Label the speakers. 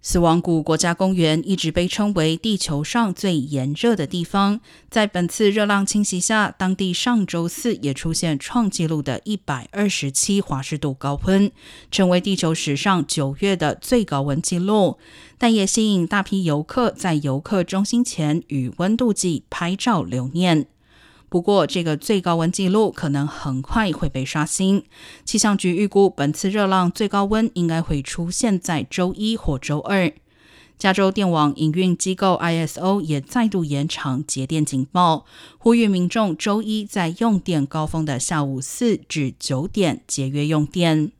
Speaker 1: 死亡谷国家公园一直被称为地球上最炎热的地方。在本次热浪侵袭下，当地上周四也出现创纪录的一百二十七华氏度高温，成为地球史上九月的最高温纪录。但也吸引大批游客在游客中心前与温度计拍照留念。不过，这个最高温记录可能很快会被刷新。气象局预估，本次热浪最高温应该会出现在周一或周二。加州电网营运机构 ISO 也再度延长节电警报，呼吁民众周一在用电高峰的下午四至九点节约用电。